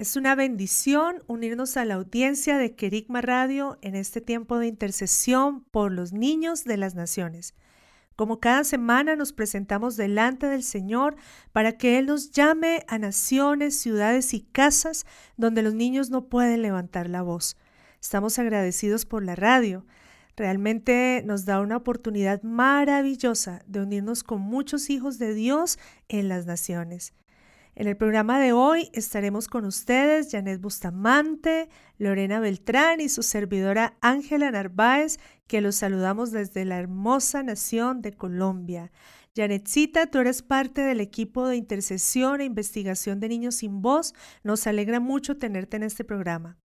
Es una bendición unirnos a la audiencia de Kerigma Radio en este tiempo de intercesión por los niños de las naciones. Como cada semana nos presentamos delante del Señor para que Él nos llame a naciones, ciudades y casas donde los niños no pueden levantar la voz. Estamos agradecidos por la radio. Realmente nos da una oportunidad maravillosa de unirnos con muchos hijos de Dios en las naciones. En el programa de hoy estaremos con ustedes Janet Bustamante, Lorena Beltrán y su servidora Ángela Narváez, que los saludamos desde la hermosa nación de Colombia. Janetcita, tú eres parte del equipo de intercesión e investigación de niños sin voz. Nos alegra mucho tenerte en este programa.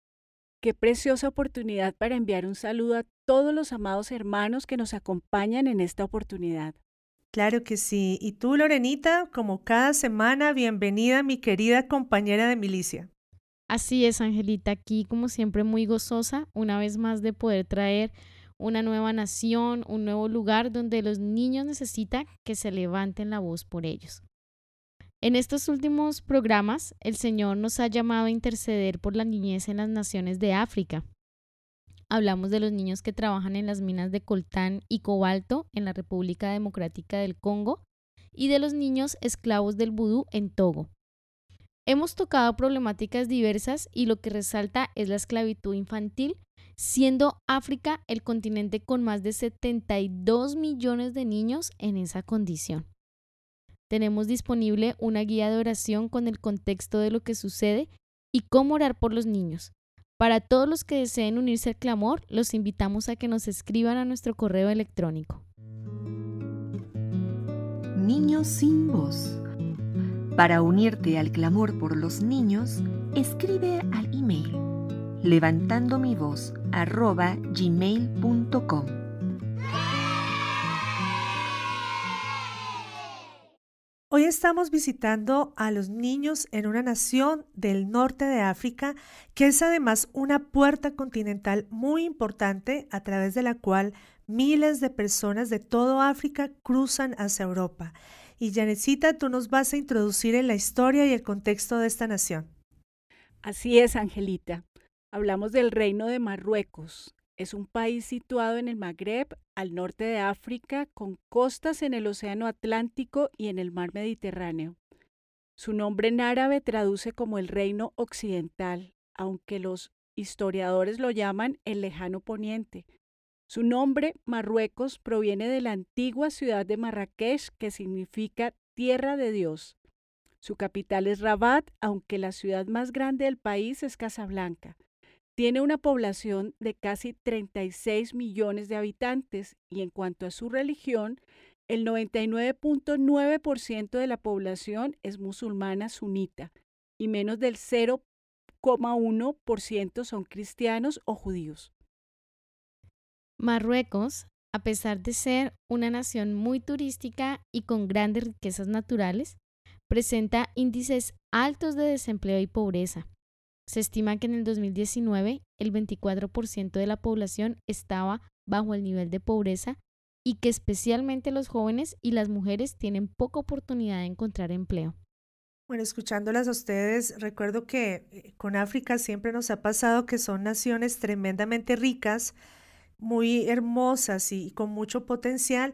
Qué preciosa oportunidad para enviar un saludo a todos los amados hermanos que nos acompañan en esta oportunidad. Claro que sí. Y tú, Lorenita, como cada semana, bienvenida, mi querida compañera de milicia. Así es, Angelita, aquí como siempre muy gozosa, una vez más de poder traer una nueva nación, un nuevo lugar donde los niños necesitan que se levanten la voz por ellos. En estos últimos programas, el Señor nos ha llamado a interceder por la niñez en las naciones de África. Hablamos de los niños que trabajan en las minas de coltán y cobalto en la República Democrática del Congo y de los niños esclavos del vudú en Togo. Hemos tocado problemáticas diversas y lo que resalta es la esclavitud infantil, siendo África el continente con más de 72 millones de niños en esa condición. Tenemos disponible una guía de oración con el contexto de lo que sucede y cómo orar por los niños, para todos los que deseen unirse al clamor, los invitamos a que nos escriban a nuestro correo electrónico. Niños sin voz. Para unirte al clamor por los niños, escribe al email levantando mi voz gmail.com. Hoy estamos visitando a los niños en una nación del norte de África, que es además una puerta continental muy importante a través de la cual miles de personas de todo África cruzan hacia Europa. Y Janecita, tú nos vas a introducir en la historia y el contexto de esta nación. Así es, Angelita. Hablamos del reino de Marruecos, es un país situado en el Magreb, al norte de África, con costas en el Océano Atlántico y en el Mar Mediterráneo. Su nombre en árabe traduce como el Reino Occidental, aunque los historiadores lo llaman el Lejano Poniente. Su nombre, Marruecos, proviene de la antigua ciudad de Marrakech, que significa Tierra de Dios. Su capital es Rabat, aunque la ciudad más grande del país es Casablanca. Tiene una población de casi 36 millones de habitantes y en cuanto a su religión, el 99.9% de la población es musulmana sunita y menos del 0,1% son cristianos o judíos. Marruecos, a pesar de ser una nación muy turística y con grandes riquezas naturales, presenta índices altos de desempleo y pobreza. Se estima que en el 2019 el 24% de la población estaba bajo el nivel de pobreza y que especialmente los jóvenes y las mujeres tienen poca oportunidad de encontrar empleo. Bueno, escuchándolas a ustedes, recuerdo que eh, con África siempre nos ha pasado que son naciones tremendamente ricas, muy hermosas y con mucho potencial,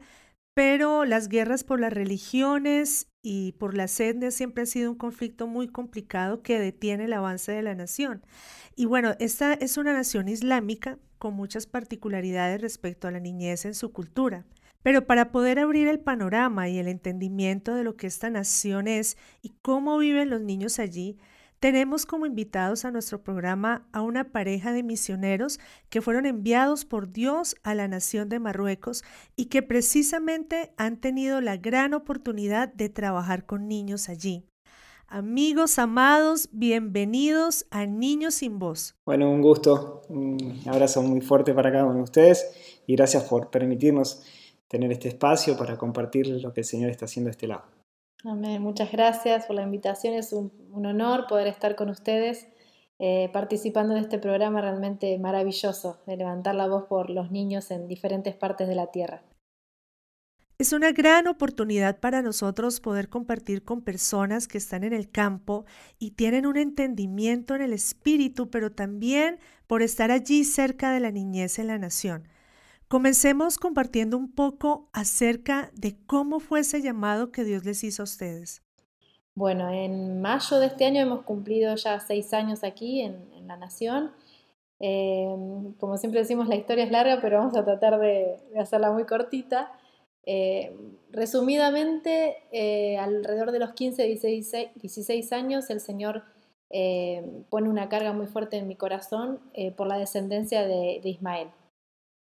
pero las guerras por las religiones y por las etnias siempre ha sido un conflicto muy complicado que detiene el avance de la nación. Y bueno, esta es una nación islámica con muchas particularidades respecto a la niñez en su cultura. Pero para poder abrir el panorama y el entendimiento de lo que esta nación es y cómo viven los niños allí, tenemos como invitados a nuestro programa a una pareja de misioneros que fueron enviados por Dios a la nación de Marruecos y que precisamente han tenido la gran oportunidad de trabajar con niños allí. Amigos amados, bienvenidos a Niños sin Voz. Bueno, un gusto, un abrazo muy fuerte para cada uno de ustedes y gracias por permitirnos tener este espacio para compartir lo que el Señor está haciendo a este lado. Amén. Muchas gracias por la invitación. Es un, honor poder estar con ustedes eh, participando de este programa realmente maravilloso de levantar la voz por los niños en diferentes partes de la tierra. Es una gran oportunidad para nosotros poder compartir con personas que están en el campo y tienen un entendimiento en el espíritu, pero también por estar allí cerca de la niñez en la nación. Comencemos compartiendo un poco acerca de cómo fue ese llamado que Dios les hizo a ustedes. Bueno, en mayo de este año hemos cumplido ya seis años aquí en, la Nación. Em, como siempre decimos, la historia es larga, pero vamos a tratar de, hacerla muy cortita. Em, resumidamente, eh, alrededor de los 15, 16, 16 años, el Señor pone una carga muy fuerte en mi corazón eh, por la descendencia de Ismael.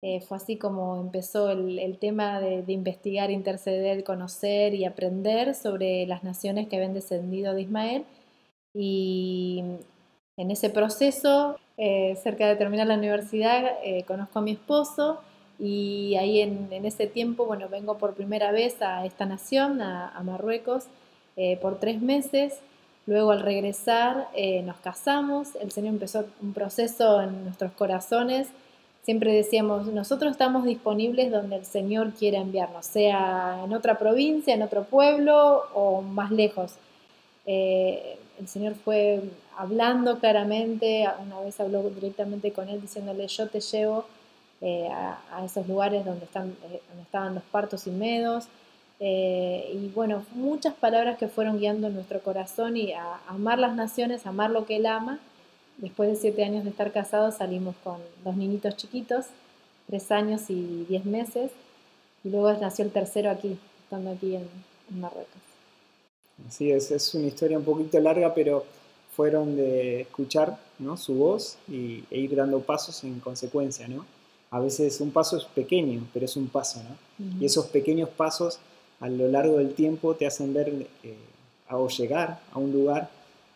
Eh, fue así como empezó el, tema de, investigar, interceder, conocer y aprender sobre las naciones que habían descendido de Ismael. Y en ese proceso, eh, cerca de terminar la universidad, eh, conozco a mi esposo y ahí en, ese tiempo, bueno, vengo por primera vez a esta nación, a, Marruecos, por tres meses. Luego al regresar nos casamos, el Señor empezó un proceso en nuestros corazones siempre decíamos, nosotros estamos disponibles donde el Señor quiera enviarnos, sea en otra provincia, en otro pueblo o más lejos. Eh, el Señor fue hablando claramente, una vez habló directamente con él diciéndole, yo te llevo eh, a, esos lugares donde, están, eh, donde estaban los partos y medos. y bueno, muchas palabras que fueron guiando nuestro corazón y a amar las naciones, amar lo que Él ama Después de siete años de estar casados salimos con dos niñitos chiquitos, tres años y diez meses, y luego nació el tercero aquí, estando aquí en, Marruecos. Así es, es una historia un poquito larga, pero fueron de escuchar ¿no? su voz y, e ir dando pasos en consecuencia. ¿no? A veces un paso es pequeño, pero es un paso. ¿no? Y esos pequeños pasos a lo largo del tiempo te hacen ver eh, o llegar a un lugar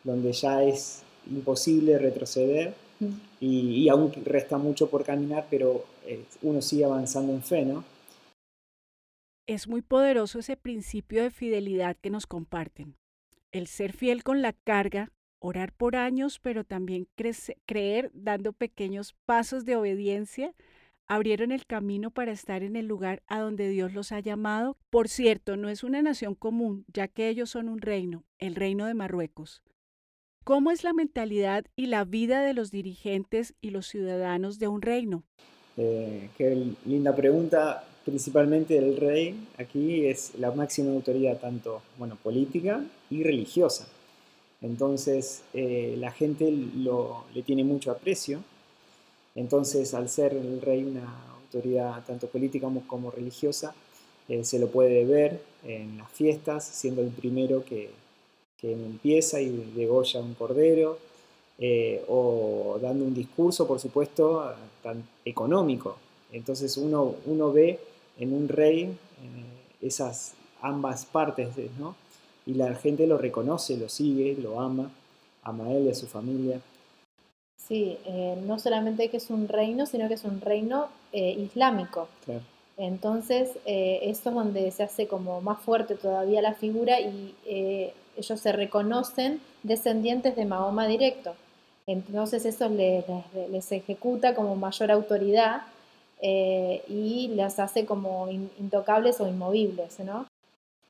donde ya es imposible retroceder mm. y, aún resta mucho por caminar, pero eh, uno sigue avanzando en fe, ¿no? Es muy poderoso ese principio de fidelidad que nos comparten. El ser fiel con la carga, orar por años, pero también creer dando pequeños pasos de obediencia, abrieron el camino para estar en el lugar a donde Dios los ha llamado. Por cierto, no es una nación común, ya que ellos son un reino, el reino de Marruecos. ¿Cómo es la mentalidad y la vida de los dirigentes y los ciudadanos de un reino? Eh, qué linda pregunta. Principalmente el rey aquí es la máxima autoridad tanto bueno, política y religiosa. Entonces eh, la gente lo, le tiene mucho aprecio. Entonces al ser el rey una autoridad tanto política como, religiosa, eh, se lo puede ver en las fiestas, siendo el primero que, que empieza y degolla un cordero, eh, o dando un discurso, por supuesto, tan económico. Entonces uno, uno ve en un rey eh, esas ambas partes, ¿no? Y la gente lo reconoce, lo sigue, lo ama, ama a él y a su familia. Sí, eh, no solamente que es un reino, sino que es un reino islámico. Entonces, esto es donde se hace como más fuerte todavía la figura y ellos se reconocen descendientes de Mahoma directo. Entonces eso les, ejecuta como mayor autoridad eh, y las hace como intocables o inmovibles. ¿no?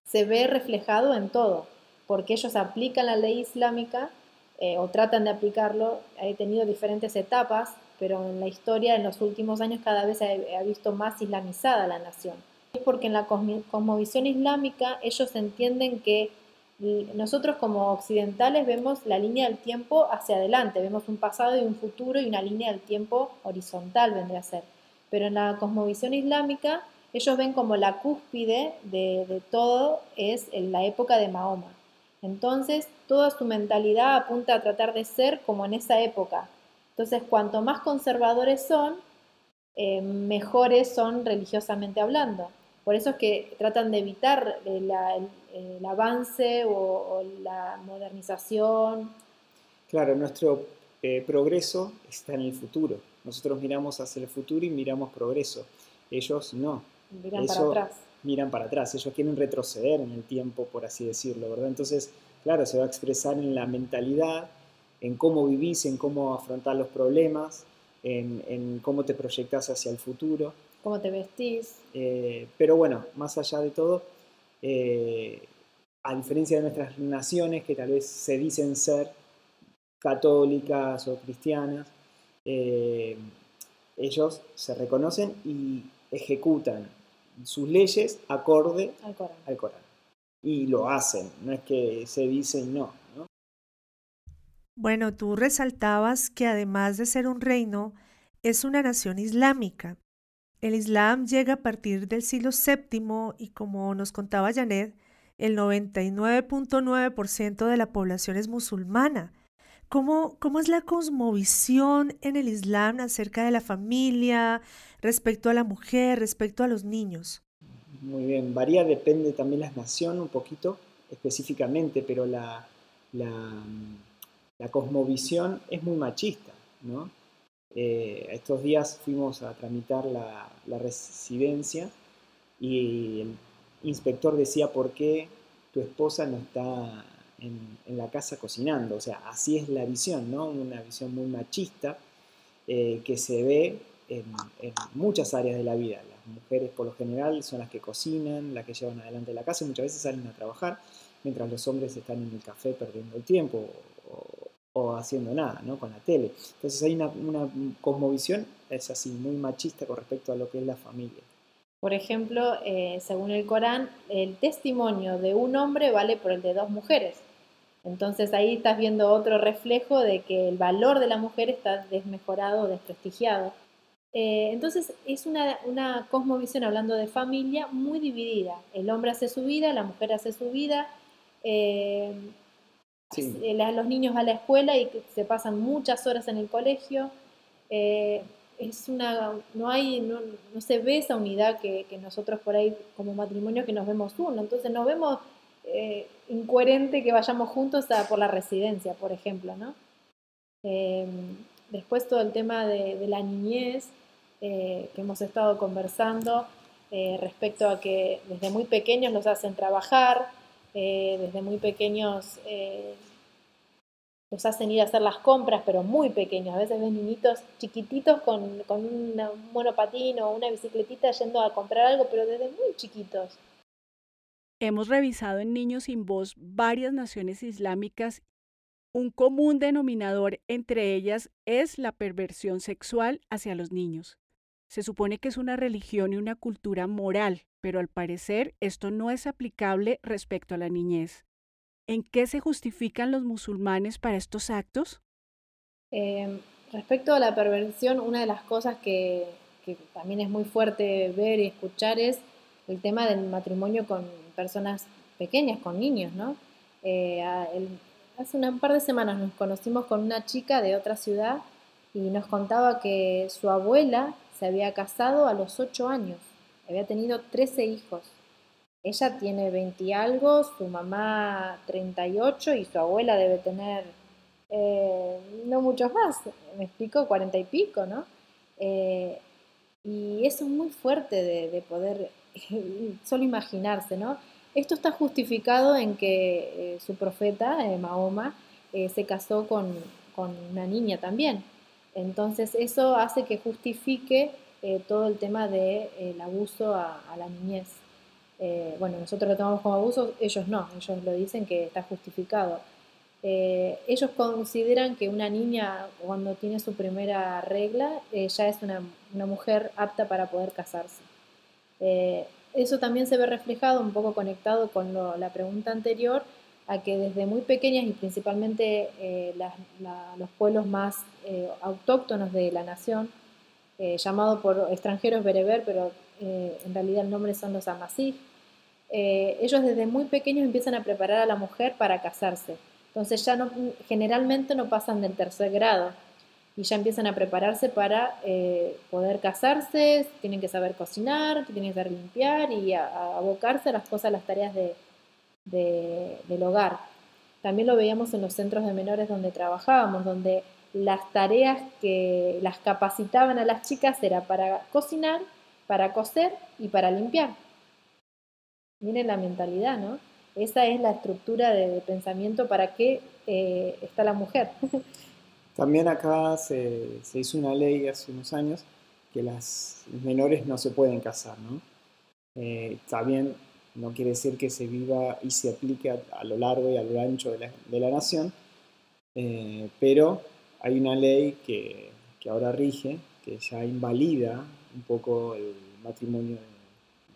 Se ve reflejado en todo, porque ellos aplican la ley islámica eh, o tratan de aplicarlo. He tenido diferentes etapas, pero en la historia en los últimos años cada vez se ha visto más islamizada la nación. Es porque en la cosmovisión islámica ellos entienden que nosotros como occidentales vemos la línea del tiempo hacia adelante, vemos un pasado y un futuro y una línea del tiempo horizontal vendría a ser. Pero en la cosmovisión islámica ellos ven como la cúspide de, todo es la época de Mahoma. Entonces, toda su mentalidad apunta a tratar de ser como en esa época. Entonces, cuanto más conservadores son, eh, mejores son religiosamente hablando. Por eso es que tratan de evitar el, avance o, la modernización. Claro, nuestro eh, progreso está en el futuro. Nosotros miramos hacia el futuro y miramos progreso. Ellos no. Miran para atrás. Miran para atrás. Ellos quieren retroceder en el tiempo, por así decirlo, ¿verdad? Entonces, claro, se va a expresar en la mentalidad, en cómo vivís, en cómo afrontar los problemas, en, cómo te proyectas hacia el futuro. Cómo te vestís. Eh, pero bueno, más allá de todo, eh, a diferencia de nuestras naciones que tal vez se dicen ser católicas o cristianas, eh, ellos se reconocen y ejecutan sus leyes acorde al Corán. Y lo hacen, no es que se dicen no, no. Bueno, tú resaltabas que además de ser un reino, es una nación islámica. El Islam llega a partir del siglo VII y como nos contaba Janet, el 99.9% de la población es musulmana. ¿Cómo, ¿Cómo, es la cosmovisión en el Islam acerca de la familia, respecto a la mujer, respecto a los niños? Muy bien, varía, depende también la nación un poquito específicamente, pero la, la, cosmovisión es muy machista, ¿no? Eh, estos días fuimos a tramitar la, residencia y el inspector decía por qué tu esposa no está en, la casa cocinando. O sea, así es la visión, ¿no? Una visión muy machista eh, que se ve en, muchas áreas de la vida. Las mujeres por lo general son las que cocinan, las que llevan adelante la casa y muchas veces salen a trabajar, mientras los hombres están en el café perdiendo el tiempo o, haciendo nada, ¿no? Con la tele. Entonces hay una, cosmovisión, es así, muy machista con respecto a lo que es la familia. Por ejemplo, eh, según el Corán, el testimonio de un hombre vale por el de dos mujeres. Entonces ahí estás viendo otro reflejo de que el valor de la mujer está desmejorado, desprestigiado. Eh, entonces es una, una, cosmovisión, hablando de familia, muy dividida. El hombre hace su vida, la mujer hace su vida. Eh, los niños a la escuela y se pasan muchas horas en el colegio. Eh, es una, no hay, no, se ve esa unidad que, nosotros por ahí como matrimonio que nos vemos uno. Entonces nos vemos eh, incoherente que vayamos juntos a, por la residencia, por ejemplo, ¿no? Después todo el tema de, la niñez eh, que hemos estado conversando eh, respecto a que desde muy pequeños los hacen trabajar, desde muy pequeños los hacen ir a hacer las compras, pero muy pequeños. A veces ven niñitos chiquititos con un monopatín o una bicicletita yendo a comprar algo, pero desde muy chiquitos. Hemos revisado en Niños sin Voz varias naciones islámicas. Un común denominador entre ellas es la perversión sexual hacia los niños. Se supone que es una religión y una cultura moral, pero al parecer esto no es aplicable respecto a la niñez. ¿En qué se justifican los musulmanes para estos actos? Em, respecto a la perversión, una de las cosas que, que también es muy fuerte ver y escuchar es el tema del matrimonio con personas pequeñas, con niños, ¿no? Eh, hace un par de semanas nos conocimos con una chica de otra ciudad y nos contaba que su abuela se había casado a los 8 años, había tenido 13 hijos. Ella tiene 20 y algo, su mamá 38 y su abuela debe tener eh, no muchos más, me explico, 40 y pico, ¿no? Eh, y eso es muy fuerte de poder solo imaginarse, ¿no? Esto está justificado en que eh, su profeta, eh, Mahoma, eh, se casó con, una niña también. Entonces eso hace que justifique todo el tema del abuso a, la niñez. bueno, nosotros lo tomamos como abuso, ellos no, ellos lo dicen que está justificado. ellos consideran que una niña cuando tiene su primera regla ya es una, una, mujer apta para poder casarse eso también se ve reflejado, un poco conectado con la pregunta anterior, a que desde muy pequeñas y principalmente eh, los pueblos más eh, autóctonos de la nación, eh, llamado por extranjeros bereber, pero en realidad el nombre son los amasí, eh, ellos desde muy pequeños empiezan a preparar a la mujer para casarse. Entonces ya no, generalmente no pasan del tercer grado y ya empiezan a prepararse para eh, poder casarse, tienen que saber cocinar, tienen que saber limpiar y abocarse a las cosas, a las tareas de, del hogar. También lo veíamos en los centros de menores donde trabajábamos, donde las tareas que las capacitaban a las chicas era para cocinar, para coser y para limpiar. Miren la mentalidad, ¿no? Esa es la estructura de, pensamiento para qué eh, está la mujer. También acá se, hizo una ley hace unos años que las menores no se pueden casar, ¿no? Eh, también no quiere decir que se viva y se aplique a, lo largo y a lo ancho de la, nación, eh, pero hay una ley que, ahora rige, que ya invalida un poco el matrimonio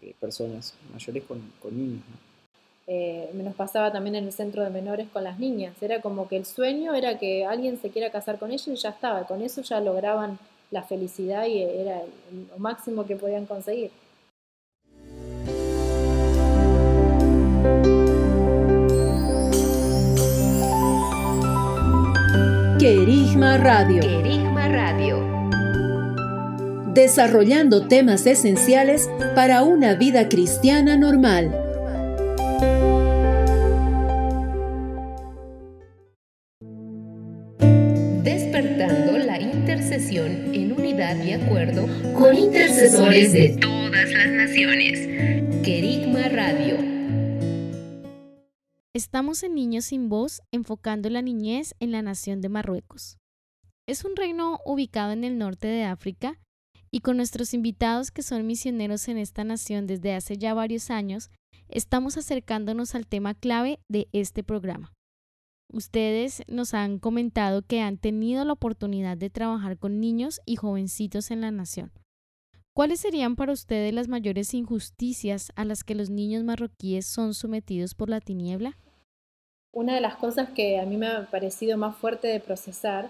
de, personas mayores con, con niños. ¿no? eh, nos pasaba también en el centro de menores con las niñas. Era como que el sueño era que alguien se quiera casar con ellos y ya estaba. Con eso ya lograban la felicidad y era lo máximo que podían conseguir. Querigma Radio. Querigma Radio. Desarrollando temas esenciales para una vida cristiana normal. Despertando la intercesión en unidad y acuerdo con intercesores de todas las naciones. Estamos en Niños sin Voz, enfocando la niñez en la nación de Marruecos. Es un reino ubicado en el norte de África y con nuestros invitados que son misioneros en esta nación desde hace ya varios años, estamos acercándonos al tema clave de este programa. Ustedes nos han comentado que han tenido la oportunidad de trabajar con niños y jovencitos en la nación. ¿Cuáles serían para ustedes las mayores injusticias a las que los niños marroquíes son sometidos por la tiniebla? Una de las cosas que a mí me ha parecido más fuerte de procesar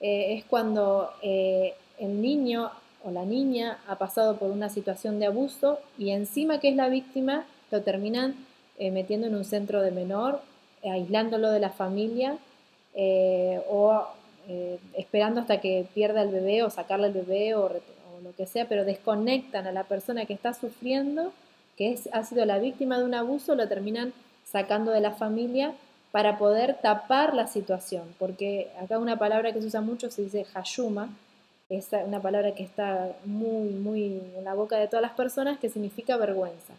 eh, es cuando eh, el niño o la niña ha pasado por una situación de abuso y encima que es la víctima lo terminan eh, metiendo en un centro de menor, aislándolo de la familia o esperando hasta que pierda el bebé o sacarle el bebé o, lo que sea, pero desconectan a la persona que está sufriendo, que ha sido la víctima de un abuso, lo terminan sacando de la familia para poder tapar la situación, porque acá una palabra que se usa mucho se dice hayuma, es una palabra que está muy, muy en la boca de todas las personas, que significa vergüenza.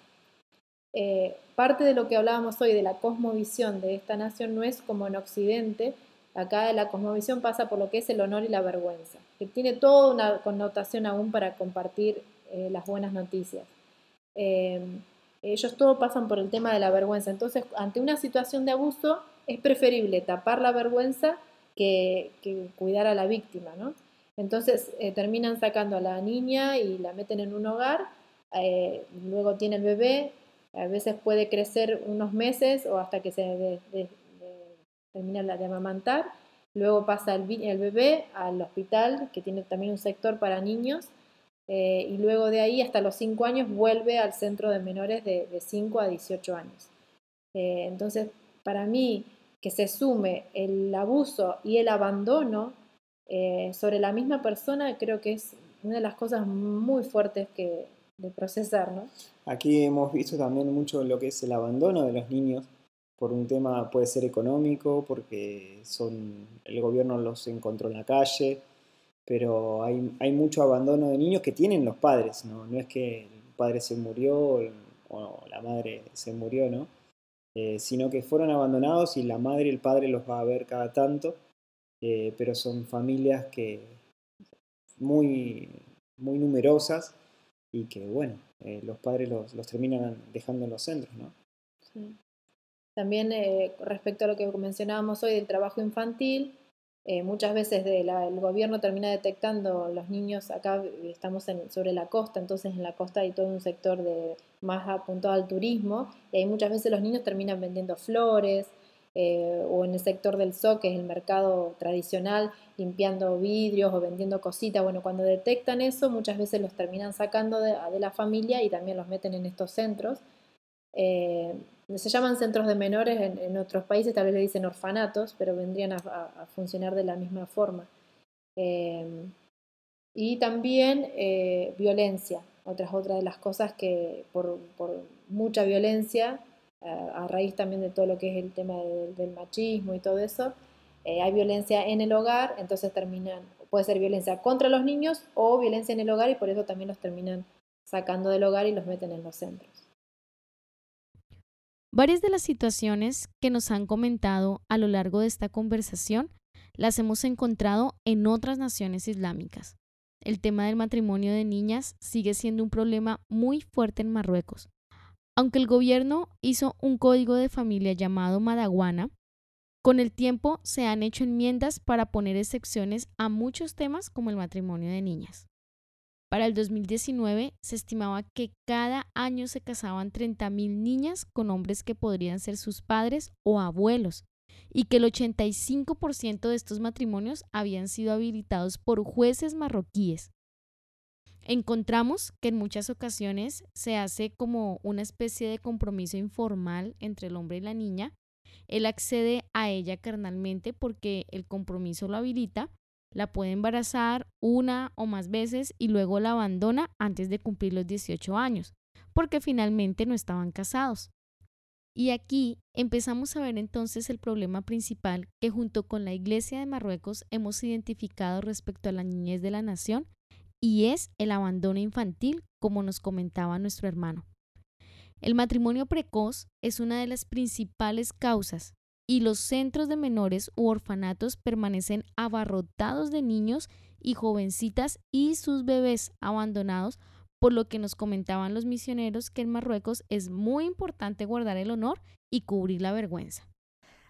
Eh, parte de lo que hablábamos hoy de la cosmovisión de esta nación no es como en Occidente, acá la cosmovisión pasa por lo que es el honor y la vergüenza, que tiene toda una connotación aún para compartir eh, las buenas noticias. Eh, ellos todo pasan por el tema de la vergüenza, entonces ante una situación de abuso es preferible tapar la vergüenza que, cuidar a la víctima, ¿no? Entonces terminan sacando a la niña y la meten en un hogar, luego tiene el bebé, a veces puede crecer unos meses o hasta que se termina de amamantar. Luego pasa el, bebé al hospital, que tiene también un sector para niños. Eh, y luego de ahí, hasta los 5 años, vuelve al centro de menores de, 5 a 18 años. Eh, entonces, para mí, que se sume el abuso y el abandono eh, sobre la misma persona, creo que es una de las cosas muy fuertes que, de procesar, ¿no? Aquí hemos visto también mucho lo que es el abandono de los niños por un tema puede ser económico, porque son el gobierno los encontró en la calle, pero hay, hay mucho abandono de niños que tienen los padres, ¿no? No es que el padre se murió o la madre se murió, ¿no? Eh, sino que fueron abandonados y la madre y el padre los va a ver cada tanto, eh, pero son familias que muy, muy numerosas y que, bueno, eh, los padres los, los, terminan dejando en los centros, ¿no? También respecto a lo que mencionábamos hoy del trabajo infantil, eh, muchas veces el gobierno termina detectando los niños, acá estamos en, sobre la costa, entonces en la costa hay todo un sector de, más apuntado al turismo, y ahí muchas veces los niños terminan vendiendo flores, eh, o en el sector del zoo, que es el mercado tradicional, limpiando vidrios o vendiendo cositas. Bueno, cuando detectan eso, muchas veces los terminan sacando de, la familia y también los meten en estos centros. Eh, se llaman centros de menores en, otros países, tal vez le dicen orfanatos, pero vendrían a, funcionar de la misma forma. Eh, y también eh, violencia, otras otra de las cosas que por, mucha violencia, a raíz también de todo lo que es el tema del machismo y todo eso, hay violencia en el hogar, entonces terminan, puede ser violencia contra los niños o violencia en el hogar y por eso también los terminan sacando del hogar y los meten en los centros. Varias de las situaciones que nos han comentado a lo largo de esta conversación las hemos encontrado en otras naciones islámicas. El tema del matrimonio de niñas sigue siendo un problema muy fuerte en Marruecos. Aunque el gobierno hizo un código de familia llamado Madawana, con el tiempo se han hecho enmiendas para poner excepciones a muchos temas como el matrimonio de niñas. Para el 2019 se estimaba que cada año se casaban 30.000 niñas con hombres que podrían ser sus padres o abuelos y que el 85% de estos matrimonios habían sido habilitados por jueces marroquíes. Encontramos que en muchas ocasiones se hace como una especie de compromiso informal entre el hombre y la niña. Él accede a ella carnalmente porque el compromiso lo habilita, la puede embarazar una o más veces y luego la abandona antes de cumplir los 18 años, porque finalmente no estaban casados. Y aquí empezamos a ver entonces el problema principal que junto con la Iglesia de Marruecos hemos identificado respecto a la niñez de la nación, y es el abandono infantil, como nos comentaba nuestro hermano. El matrimonio precoz es una de las principales causas y los centros de menores u orfanatos permanecen abarrotados de niños y jovencitas y sus bebés abandonados, por lo que nos comentaban los misioneros que en Marruecos es muy importante guardar el honor y cubrir la vergüenza.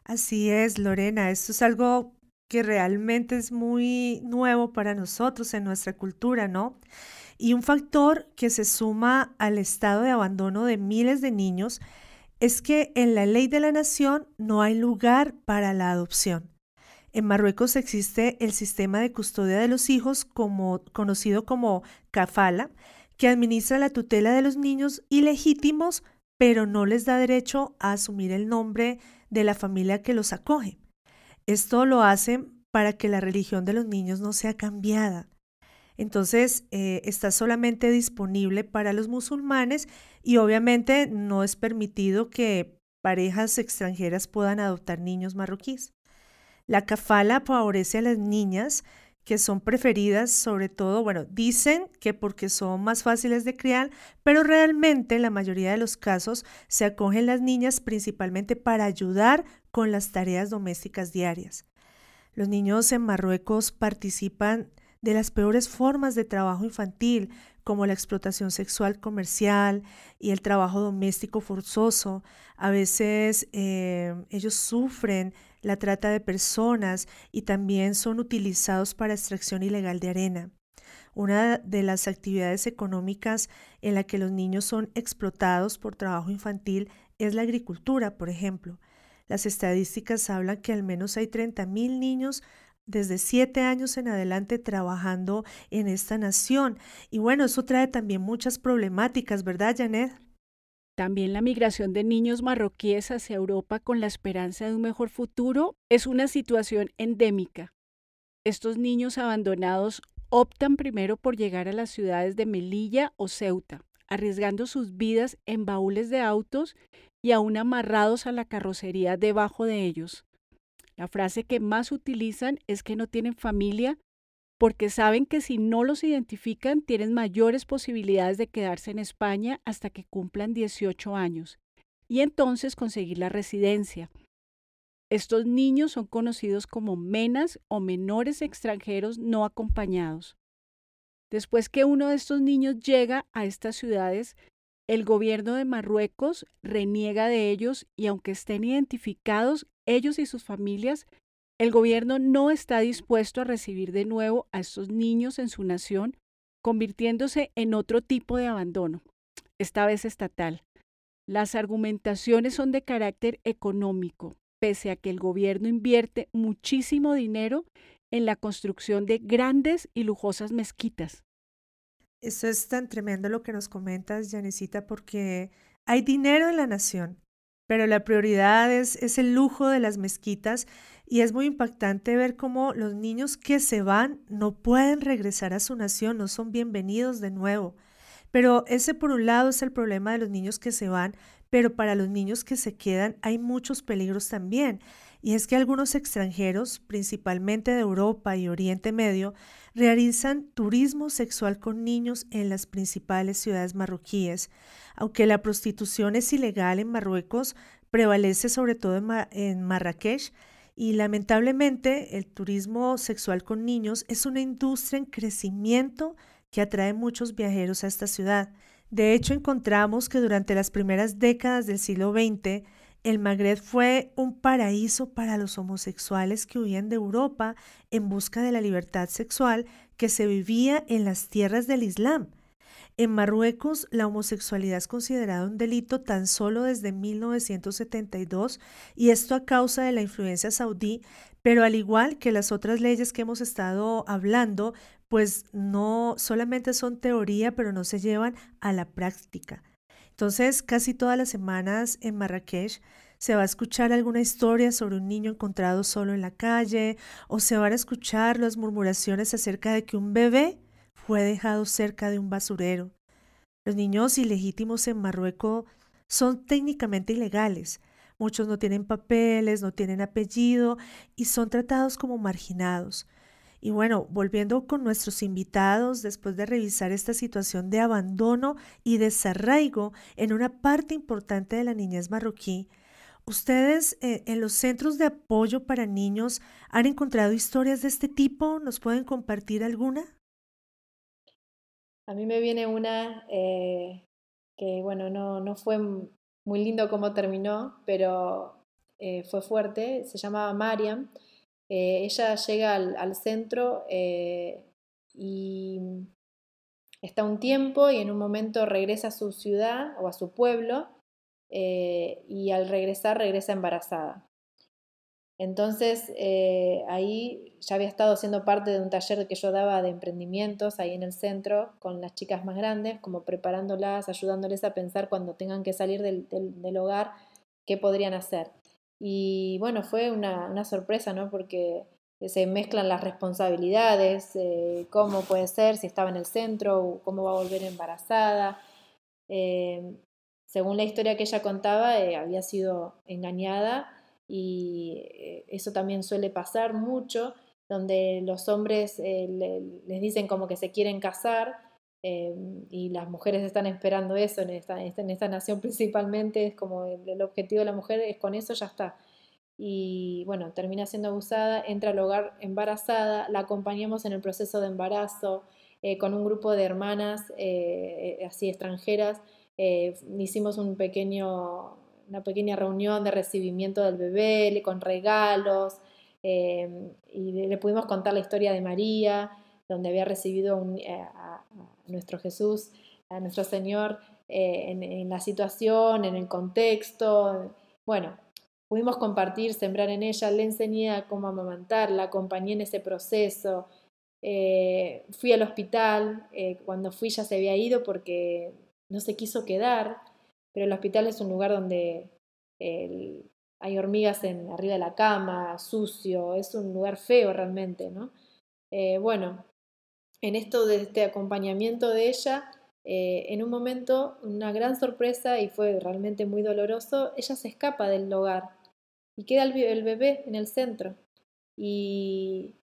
Así es, Lorena, esto es algo que realmente es muy nuevo para nosotros en nuestra cultura, ¿no? Y un factor que se suma al estado de abandono de miles de niños es que en la ley de la nación no hay lugar para la adopción. En Marruecos existe el sistema de custodia de los hijos como, conocido como kafala, que administra la tutela de los niños ilegítimos, pero no les da derecho a asumir el nombre de la familia que los acoge. Esto lo hacen para que la religión de los niños no sea cambiada. Entonces, eh, está solamente disponible para los musulmanes y obviamente no es permitido que parejas extranjeras puedan adoptar niños marroquíes. La kafala favorece a las niñas que son preferidas, sobre todo, bueno, dicen que porque son más fáciles de criar, pero realmente en la mayoría de los casos se acogen las niñas principalmente para ayudar con las tareas domésticas diarias. Los niños en Marruecos participan de las peores formas de trabajo infantil, como la explotación sexual comercial y el trabajo doméstico forzoso. A veces eh, ellos sufren la trata de personas y también son utilizados para extracción ilegal de arena. Una de las actividades económicas en la que los niños son explotados por trabajo infantil es la agricultura, por ejemplo. Las estadísticas hablan que al menos hay 30.000 niños desde siete años en adelante trabajando en esta nación. Y bueno, eso trae también muchas problemáticas, ¿verdad, Janet? También la migración de niños marroquíes hacia Europa con la esperanza de un mejor futuro es una situación endémica. Estos niños abandonados optan primero por llegar a las ciudades de Melilla o Ceuta, arriesgando sus vidas en baúles de autos y aún amarrados a la carrocería debajo de ellos. La frase que más utilizan es que no tienen familia porque saben que si no los identifican tienen mayores posibilidades de quedarse en España hasta que cumplan 18 años y entonces conseguir la residencia. Estos niños son conocidos como menas o menores extranjeros no acompañados. Después que uno de estos niños llega a estas ciudades, el gobierno de Marruecos reniega de ellos y aunque estén identificados ellos y sus familias, el gobierno no está dispuesto a recibir de nuevo a estos niños en su nación, convirtiéndose en otro tipo de abandono, esta vez estatal. Las argumentaciones son de carácter económico, pese a que el gobierno invierte muchísimo dinero en la construcción de grandes y lujosas mezquitas. Eso es tan tremendo lo que nos comentas, Janesita, porque Hay dinero en la nación, pero la prioridad es, el lujo de las mezquitas y es muy impactante ver cómo los niños que se van no pueden regresar a su nación, no son bienvenidos de nuevo. Pero ese por un lado es el problema de los niños que se van, pero para los niños que se quedan hay muchos peligros también. Y es que algunos extranjeros, principalmente de Europa y Oriente Medio, realizan turismo sexual con niños en las principales ciudades marroquíes. Aunque la prostitución es ilegal en Marruecos, prevalece sobre todo en, Marrakech y lamentablemente el turismo sexual con niños es una industria en crecimiento que atrae muchos viajeros a esta ciudad. De hecho, encontramos que durante las primeras décadas del siglo XX, el Magreb fue un paraíso para los homosexuales que huían de Europa en busca de la libertad sexual que se vivía en las tierras del Islam. En Marruecos, la homosexualidad es considerada un delito tan solo desde 1972 y esto a causa de la influencia saudí, pero al igual que las otras leyes que hemos estado hablando, pues no solamente son teoría, pero no se llevan a la práctica. Entonces, casi todas las semanas en Marrakech se va a escuchar alguna historia sobre un niño encontrado solo en la calle o se van a escuchar las murmuraciones acerca de que un bebé fue dejado cerca de un basurero. Los niños ilegítimos en Marruecos son técnicamente ilegales. Muchos no tienen papeles, no tienen apellido y son tratados como marginados. Y bueno, volviendo con nuestros invitados, después de revisar esta situación de abandono y desarraigo en una parte importante de la niñez marroquí, ¿ustedes eh, en los centros de apoyo para niños han encontrado historias de este tipo? ¿Nos pueden compartir alguna? A mí me viene una eh, que, bueno, no, no, fue muy lindo cómo terminó, pero eh, fue fuerte. Se llamaba Mariam eh, ella llega al, centro eh, y está un tiempo y en un momento regresa a su ciudad o a su pueblo eh, y al regresar regresa embarazada. Entonces ahí ya había estado siendo parte de un taller que yo daba de emprendimientos ahí en el centro con las chicas más grandes, como preparándolas, ayudándoles a pensar cuando tengan que salir del hogar qué podrían hacer. Y bueno, fue una, sorpresa, ¿no? Porque se mezclan las responsabilidades, eh, cómo puede ser, si estaba en el centro, cómo va a volver embarazada. Eh, según la historia que ella contaba, eh, había sido engañada y eso también suele pasar mucho, donde los hombres les dicen como que se quieren casar y las mujeres están esperando eso en esta, en esta nación principalmente, es como el, objetivo de la mujer es con eso ya está. Y bueno, termina siendo abusada, entra al hogar embarazada, la acompañamos en el proceso de embarazo eh, con un grupo de hermanas eh, eh, así extranjeras. hicimos un pequeño, una pequeña reunión de recibimiento del bebé con regalos y le pudimos contar la historia de María, donde había recibido a, nuestro Jesús, a nuestro Señor, eh, en, la situación, en el contexto. Bueno, pudimos compartir, sembrar en ella, le enseñé a cómo amamantar, la acompañé en ese proceso. Eh, fui al hospital, eh, cuando fui ya se había ido porque no se quiso quedar, pero el hospital es un lugar donde hay hormigas en, arriba de la cama, sucio, es un lugar feo realmente, ¿no? bueno, en esto de este acompañamiento de ella, eh, en un momento, una gran sorpresa y fue realmente muy doloroso, ella se escapa del hogar y queda el, bebé en el centro. Y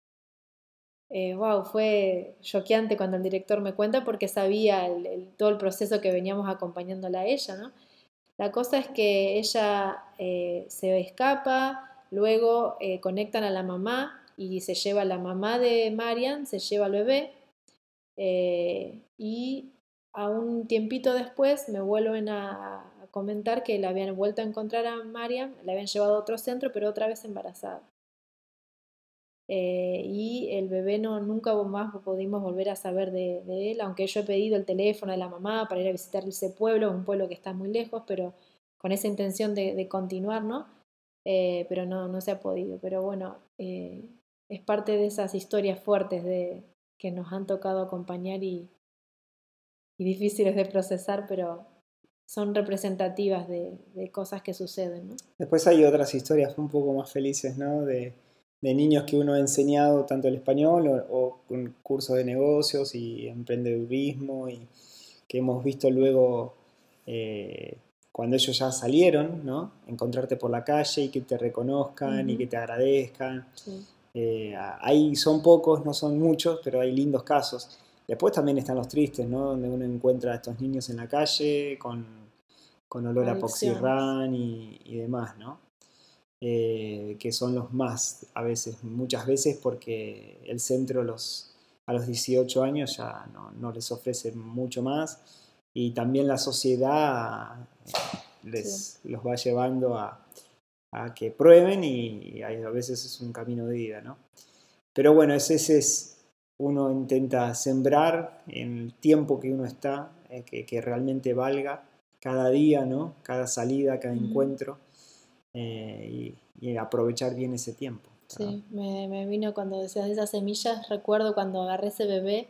wow, eh, fue choqueante cuando el director me cuenta porque sabía todo el proceso que veníamos acompañándola a ella. La cosa es que ella eh, se escapa, luego conectan a la mamá y se lleva la mamá de Marian, se lleva al bebé eh, y a un tiempito después me vuelven a, comentar que la habían vuelto a encontrar a Mariam, la habían llevado a otro centro, pero otra vez embarazada. Eh, y el bebé no, nunca más pudimos volver a saber de, él, aunque yo he pedido el teléfono de la mamá para ir a visitar ese pueblo, un pueblo que está muy lejos, pero con esa intención de, continuar, ¿no? Eh, pero no, no se ha podido. Pero bueno, es parte de esas historias fuertes de, que nos han tocado acompañar y, difíciles de procesar, pero son representativas de, cosas que suceden. ¿no? Después hay otras historias un poco más felices, ¿no? De, niños que uno ha enseñado tanto el español o, con cursos de negocios y emprendedurismo y que hemos visto luego eh, cuando ellos ya salieron, ¿no? Encontrarte por la calle y que te reconozcan y que te agradezcan. Eh, ahí son pocos, no son muchos, pero hay lindos casos. Después también están los tristes, ¿no? Donde uno encuentra a estos niños en la calle con, con olor a poxirrán y, y, demás, ¿no? Eh, que son los más, a veces, muchas veces porque el centro los, a los 18 años ya no, no les ofrece mucho más y también la sociedad les, los va llevando a, a que prueben y, a veces es un camino de vida, ¿no? Pero bueno, ese, es, uno intenta sembrar en el tiempo que uno está, eh, que, realmente valga cada día, ¿no? Cada salida, cada encuentro eh, y, aprovechar bien ese tiempo. Sí, me, me, vino cuando decías de esas semillas, recuerdo cuando agarré ese bebé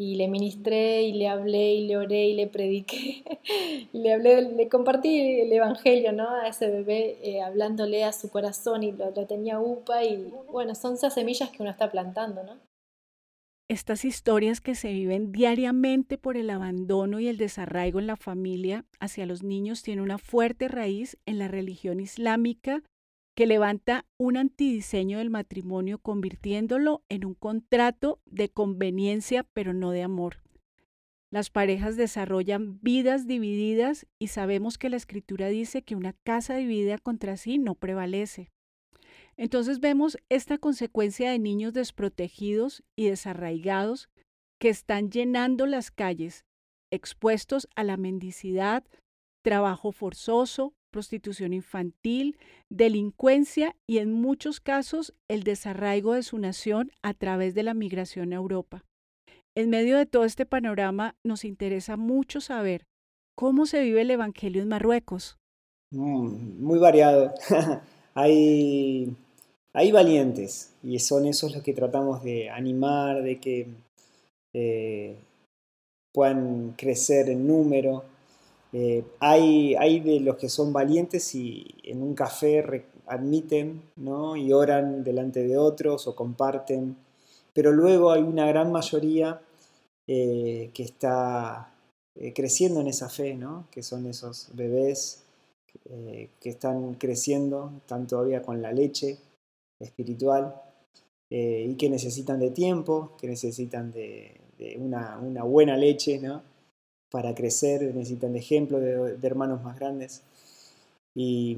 y le ministré y le hablé y le oré y le prediqué, le hablé, le compartí el evangelio, ¿no? A ese bebé eh, hablándole a su corazón y lo, lo, tenía upa y bueno, son esas semillas que uno está plantando, ¿no? Estas historias que se viven diariamente por el abandono y el desarraigo en la familia hacia los niños tienen una fuerte raíz en la religión islámica que levanta un antidiseño del matrimonio convirtiéndolo en un contrato de conveniencia pero no de amor. Las parejas desarrollan vidas divididas y sabemos que la escritura dice que una casa dividida contra sí no prevalece. Entonces vemos esta consecuencia de niños desprotegidos y desarraigados que están llenando las calles, expuestos a la mendicidad, trabajo forzoso, prostitución infantil, delincuencia y en muchos casos el desarraigo de su nación a través de la migración a Europa. En medio de todo este panorama nos interesa mucho saber cómo se vive el Evangelio en Marruecos. Mm, muy variado. hay, hay valientes y son esos los que tratamos de animar, de que eh, puedan crecer en número eh, hay, hay de los que son valientes y en un café admiten ¿no? y oran delante de otros o comparten, pero luego hay una gran mayoría eh, que está eh, creciendo en esa fe, que son esos bebés que están creciendo, están todavía con la leche espiritual y que necesitan de tiempo, que necesitan de, de una, una, buena leche, ¿no? Para crecer, necesitan de ejemplo de, hermanos más grandes. Y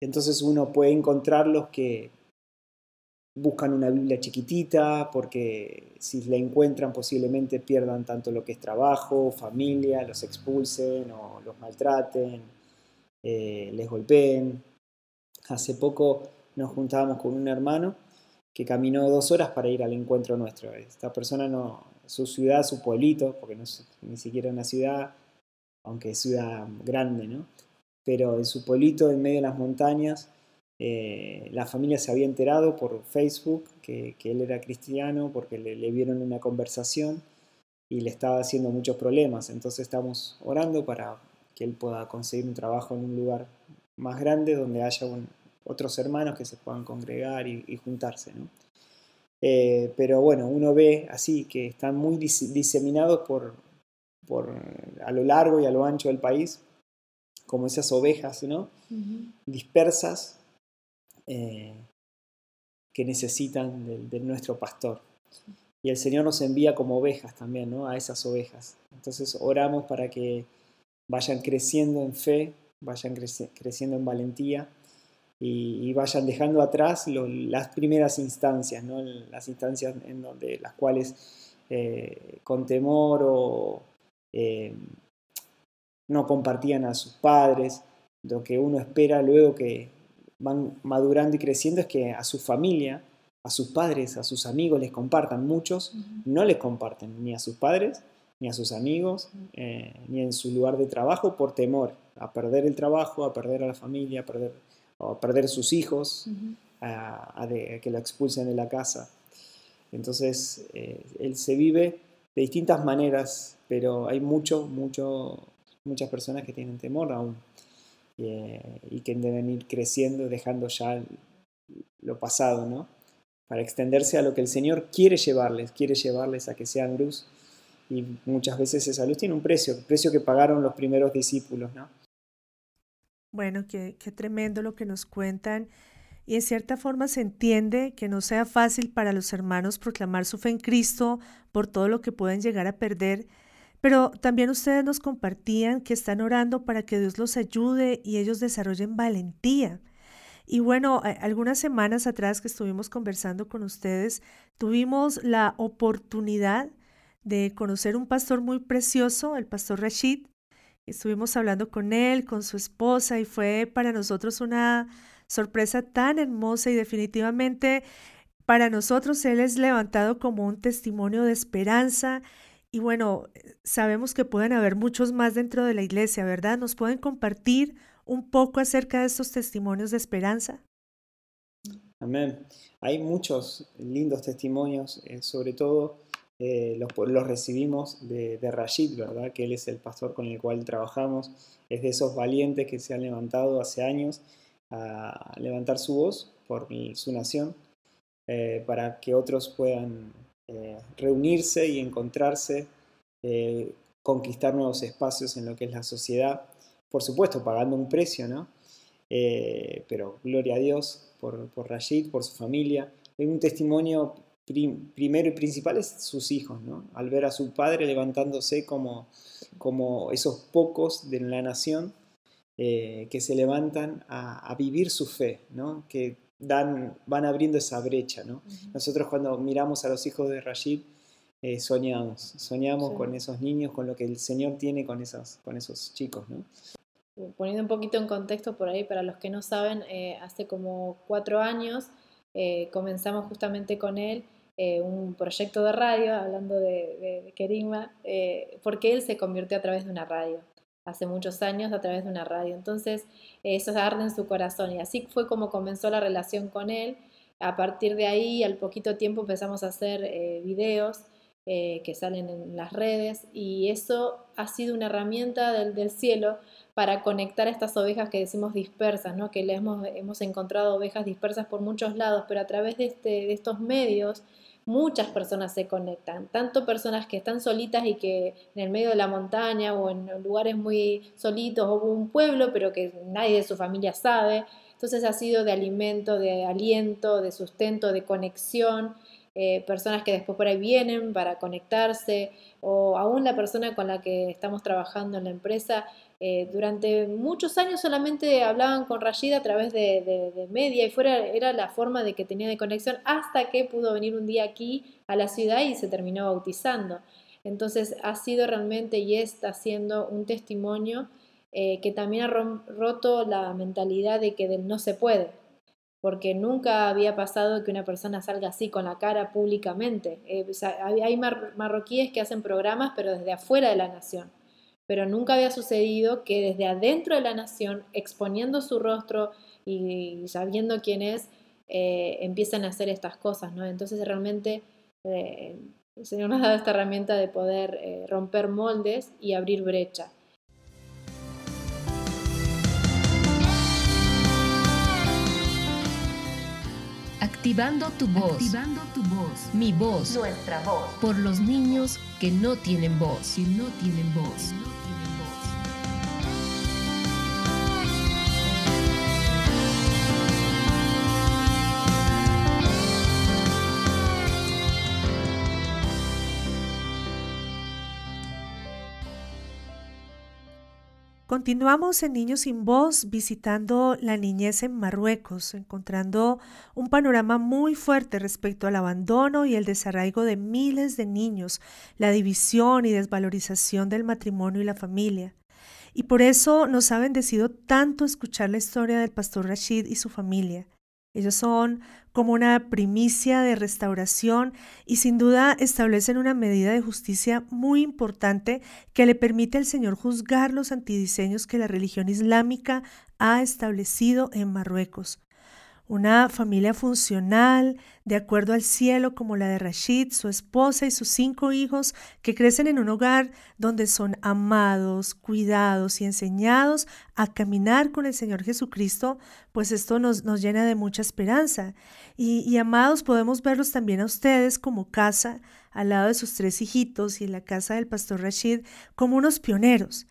entonces uno puede encontrar los que buscan una Biblia chiquitita, porque si la encuentran posiblemente pierdan tanto lo que es trabajo, familia, los expulsen o los maltraten, eh, les golpeen. Hace poco nos juntábamos con un hermano que caminó dos horas para ir al encuentro nuestro. Esta persona no, su ciudad, su pueblito, porque no es ni siquiera una ciudad, aunque es ciudad grande, ¿no? Pero en su pueblito, en medio de las montañas, eh, la familia se había enterado por Facebook que, él era cristiano porque le, vieron una conversación y le estaba haciendo muchos problemas. Entonces estamos orando para que él pueda conseguir un trabajo en un lugar más grande donde haya otros hermanos que se puedan congregar y, y juntarse. ¿no? Eh, pero bueno, uno ve así que están muy diseminados por, por, a lo largo y a lo ancho del país, como esas ovejas, ¿no? Dispersas eh, que necesitan de, nuestro pastor. Y el Señor nos envía como ovejas también, ¿no? A esas ovejas. Entonces oramos para que vayan creciendo en fe, vayan creciendo en valentía y, vayan dejando atrás las primeras instancias, ¿no? las instancias en donde las cuales eh, con temor o eh, no compartían a sus padres. Lo que uno espera luego que van madurando y creciendo es que a su familia, a sus padres, a sus amigos les compartan. Muchos no les comparten ni a sus padres, ni a sus amigos, eh, ni en su lugar de trabajo por temor a perder el trabajo, a perder a la familia, a perder o perder sus hijos, a, que lo expulsen de la casa. Entonces, eh, él se vive de distintas maneras, pero hay mucho, mucho, muchas personas que tienen temor aún eh, y que deben ir creciendo, dejando ya lo pasado, ¿no? Para extenderse a lo que el Señor quiere llevarles, quiere llevarles a que sean luz. Y muchas veces esa luz tiene un precio, el precio que pagaron los primeros discípulos, ¿no? Bueno, qué, tremendo lo que nos cuentan. Y en cierta forma se entiende que no sea fácil para los hermanos proclamar su fe en Cristo por todo lo que pueden llegar a perder, pero también ustedes nos compartían que están orando para que Dios los ayude y ellos desarrollen valentía. Y bueno, algunas semanas atrás que estuvimos conversando con ustedes, tuvimos la oportunidad de conocer un pastor muy precioso, el pastor Rashid. Estuvimos hablando con él, con su esposa, y fue para nosotros una sorpresa tan hermosa y definitivamente para nosotros él es levantado como un testimonio de esperanza y bueno, sabemos que pueden haber muchos más dentro de la iglesia, ¿verdad? ¿Nos pueden compartir un poco acerca de estos testimonios de esperanza? Amén. Hay muchos lindos testimonios, eh, sobre todo eh, los, los, recibimos de, de, Rashid, ¿verdad? Que él es el pastor con el cual trabajamos, es de esos valientes que se han levantado hace años a levantar su voz por su nación, eh, para que otros puedan eh, reunirse y encontrarse, eh, conquistar nuevos espacios en lo que es la sociedad, por supuesto pagando un precio, ¿no? Pero gloria a Dios por, por Rashid, por su familia. Un testimonio primero y principal es sus hijos, ¿no? Al ver a su padre levantándose como, como esos pocos de la nación que se levantan a, a, vivir su fe, ¿no? Que dan, van abriendo esa brecha. ¿no? Nosotros cuando miramos a los hijos de Rashid, eh, soñamos, soñamos con esos niños, con lo que el Señor tiene con esos, con esos chicos. ¿no? Poniendo un poquito en contexto por ahí, para los que no saben, eh, hace como cuatro años eh, comenzamos justamente con él un proyecto de radio, hablando de, de, Kerigma, porque él se convirtió a través de una radio hace muchos años a través de una radio. Entonces, eso arde en su corazón y así fue como comenzó la relación con él. A partir de ahí, al poquito tiempo empezamos a hacer eh, videos eh, que salen en las redes y eso ha sido una herramienta del cielo para conectar estas ovejas que decimos dispersas, ¿no? que le hemos, hemos encontrado ovejas dispersas por muchos lados, pero a través de, este, de estos medios muchas personas se conectan, tanto personas que están solitas y que en el medio de la montaña o en lugares muy solitos o un pueblo, pero que nadie de su familia sabe. Entonces ha sido de alimento, de aliento, de sustento, de conexión. Eh, personas que después por ahí vienen para conectarse o aún la persona con la que estamos trabajando en la empresa eh, durante muchos años solamente hablaban con Rashid a través de, media y fuera era la forma de que tenía de conexión hasta que pudo venir un día aquí a la ciudad y se terminó bautizando. Entonces ha sido realmente y está siendo un testimonio eh, que también ha roto la mentalidad de que no se puede, porque nunca había pasado que una persona salga así con la cara públicamente. Eh, hay marroquíes que hacen programas pero desde afuera de la nación pero nunca había sucedido que desde adentro de la nación, exponiendo su rostro y sabiendo quién es, eh, empiezan a hacer estas cosas, ¿no? Entonces realmente eh, el Señor nos ha dado esta herramienta de poder eh, romper moldes y abrir brecha. Activando tu voz. Activando tu voz. Mi voz. Nuestra voz. Por los niños que no tienen voz. Que no tienen voz. Continuamos en Niños sin Voz visitando la niñez en Marruecos, encontrando un panorama muy fuerte respecto al abandono y el desarraigo de miles de niños, la división y desvalorización del matrimonio y la familia. Y por eso nos ha bendecido tanto escuchar la historia del pastor Rashid y su familia. Ellos son como una primicia de restauración y sin duda establecen una medida de justicia muy importante que le permite al Señor juzgar los antidiseños que la religión islámica ha establecido en Marruecos. Una familia funcional, de acuerdo al cielo, como la de Rashid, su esposa y sus cinco hijos, que crecen en un hogar donde son amados, cuidados y enseñados a caminar con el Señor Jesucristo, pues esto nos, nos llena de mucha esperanza. Y, y amados, podemos verlos también a ustedes como casa, al lado de sus tres hijitos y en la casa del pastor Rashid, como unos pioneros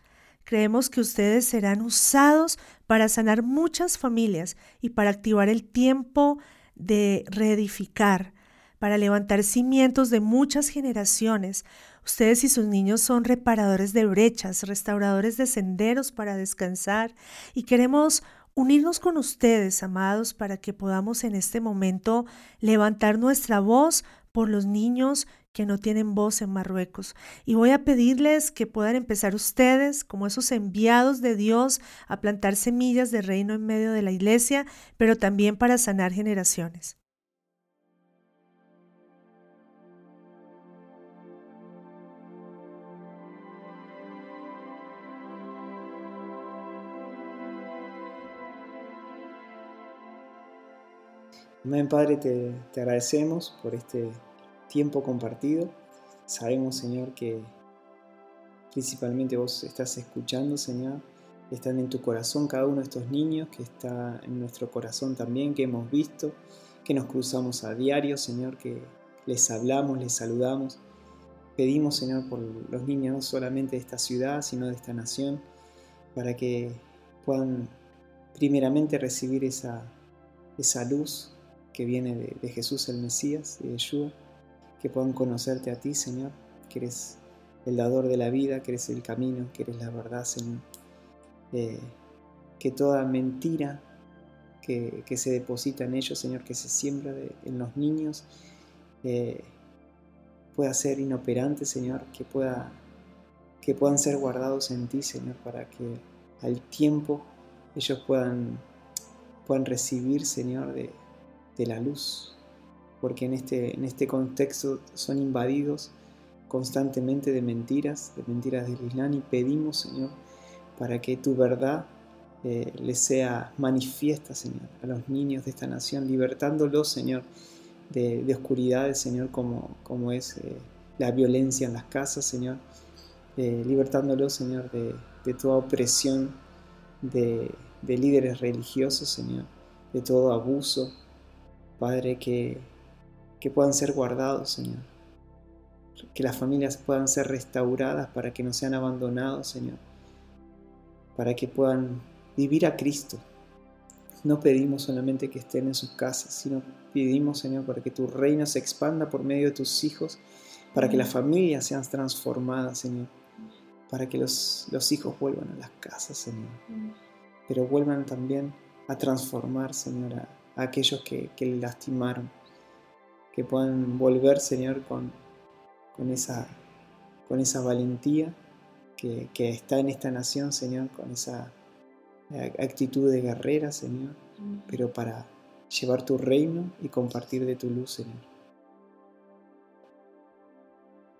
Creemos que ustedes serán usados para sanar muchas familias y para activar el tiempo de reedificar, para levantar cimientos de muchas generaciones. Ustedes y sus niños son reparadores de brechas, restauradores de senderos para descansar y queremos unirnos con ustedes, amados, para que podamos en este momento levantar nuestra voz por los niños que no tienen voz en Marruecos. Y voy a pedirles que puedan empezar ustedes, como esos enviados de Dios, a plantar semillas de reino en medio de la iglesia, pero también para sanar generaciones. Amén, Padre, te, te agradecemos por este tiempo compartido. Sabemos, Señor, que principalmente vos estás escuchando, Señor. Están en tu corazón cada uno de estos niños, que está en nuestro corazón también, que hemos visto, que nos cruzamos a diario, Señor, que les hablamos, les saludamos. Pedimos, Señor, por los niños no solamente de esta ciudad, sino de esta nación, para que puedan primeramente recibir esa, esa luz que viene de, Jesús el Mesías, de Yeshua, que puedan conocerte a ti, Señor, que eres el dador de la vida, que eres el camino, que eres la verdad, Señor. Eh, que toda mentira que, se deposita en ellos, Señor, que se siembra en los niños, eh, pueda ser inoperante, Señor, que, pueda, que puedan ser guardados en ti, Señor, para que al tiempo ellos puedan, puedan recibir, Señor, de, de la luz, porque en este, en este contexto son invadidos constantemente de mentiras, de mentiras del Islam y pedimos, Señor, para que tu verdad eh, les sea manifiesta, Señor, a los niños de esta nación, libertándolos, Señor, de, de oscuridades, Señor, como, como es eh, la violencia en las casas, Señor, eh, libertándolos, Señor, de, de toda opresión de, de líderes religiosos, Señor, de todo abuso, Padre, que que puedan ser guardados, Señor. Que las familias puedan ser restauradas para que no sean abandonados, Señor. Para que puedan vivir a Cristo. No pedimos solamente que estén en sus casas, sino pedimos, Señor, para que tu reino se expanda por medio de tus hijos, para que las familias sean transformadas, Señor. Para que los, los hijos vuelvan a las casas, Señor. Pero vuelvan también a transformar, Señor, a, aquellos que, que le lastimaron que puedan volver, Señor, con, con, esa, con esa valentía que, está en esta nación, Señor, con esa actitud de guerrera, Señor, pero para llevar tu reino y compartir de tu luz, Señor.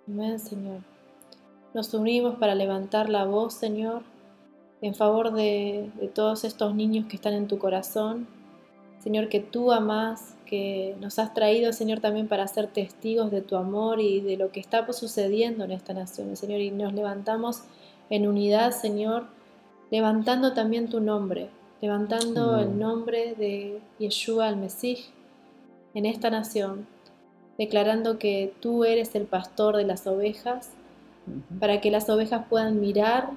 Amén, Señor. Nos unimos para levantar la voz, Señor, en favor de, de todos estos niños que están en tu corazón. Señor, que tú amas, que nos has traído, Señor, también para ser testigos de tu amor y de lo que está sucediendo en esta nación, Señor. Y nos levantamos en unidad, Señor, levantando también tu nombre, levantando el nombre de Yeshua el Mesías en esta nación, declarando que tú eres el pastor de las ovejas, para que las ovejas puedan mirar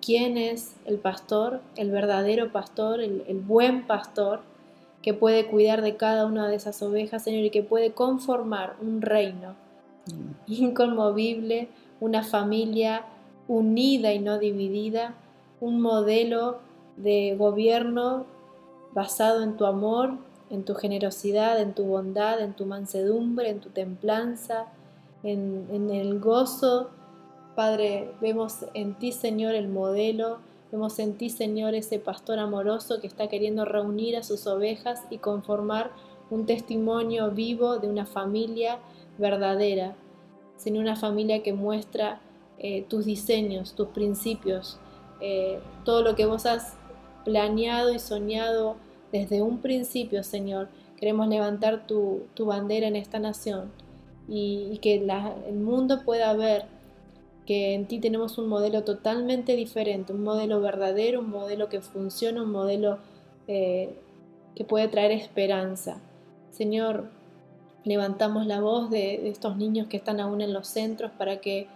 quién es el pastor, el verdadero pastor, el, el buen pastor, que puede cuidar de cada una de esas ovejas, Señor, y que puede conformar un reino mm. inconmovible, una familia unida y no dividida, un modelo de gobierno basado en tu amor, en tu generosidad, en tu bondad, en tu mansedumbre, en tu templanza, en, en el gozo. Padre, vemos en ti, Señor, el modelo Vemos en ti, Señor, ese pastor amoroso que está queriendo reunir a sus ovejas y conformar un testimonio vivo de una familia verdadera, sino una familia que muestra eh, tus diseños, tus principios, eh, todo lo que vos has planeado y soñado desde un principio, Señor, queremos levantar tu, bandera en esta nación y, que el mundo pueda ver que en ti tenemos un modelo totalmente diferente, un modelo verdadero, un modelo que funciona, un modelo eh, que puede traer esperanza. Señor, levantamos la voz de, estos niños que están aún en los centros para que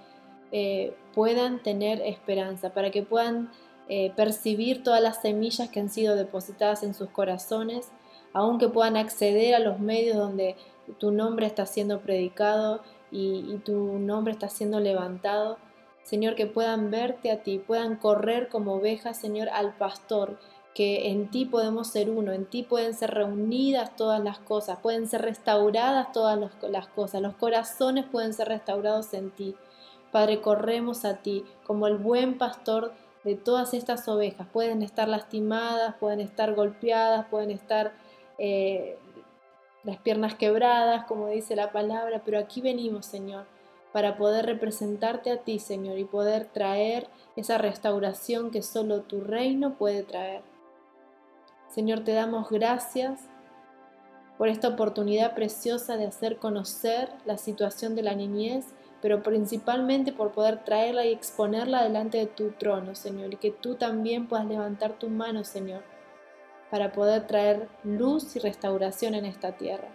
eh, puedan tener esperanza, para que puedan eh, percibir todas las semillas que han sido depositadas en sus corazones, aunque puedan acceder a los medios donde tu nombre está siendo predicado y, tu nombre está siendo levantado. Señor, que puedan verte a ti, puedan correr como ovejas, Señor, al pastor, que en ti podemos ser uno, en ti pueden ser reunidas todas las cosas, pueden ser restauradas todas las cosas, los corazones pueden ser restaurados en ti. Padre, corremos a ti como el buen pastor de todas estas ovejas. Pueden estar lastimadas, pueden estar golpeadas, pueden estar eh, las piernas quebradas, como dice la palabra, pero aquí venimos, Señor, para poder representarte a ti, Señor, y poder traer esa restauración que solo tu reino puede traer. Señor, te damos gracias por esta oportunidad preciosa de hacer conocer la situación de la niñez, pero principalmente por poder traerla y exponerla delante de tu trono, Señor, y que tú también puedas levantar tu mano, Señor, para poder traer luz y restauración en esta tierra.